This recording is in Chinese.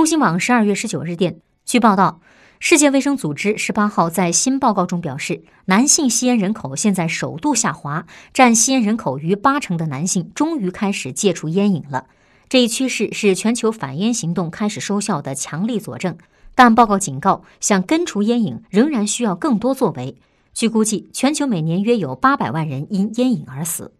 中新网十二月十九日电据报道世界卫生组织十八号在新报告中表示男性吸烟人口现在首度下滑占吸烟人口逾八成的男性终于开始戒除烟瘾了。这一趋势是全球反烟行动开始收效的强力佐证但报告警告想根除烟瘾仍然需要更多作为。据估计全球每年约有八百万人因烟瘾而死。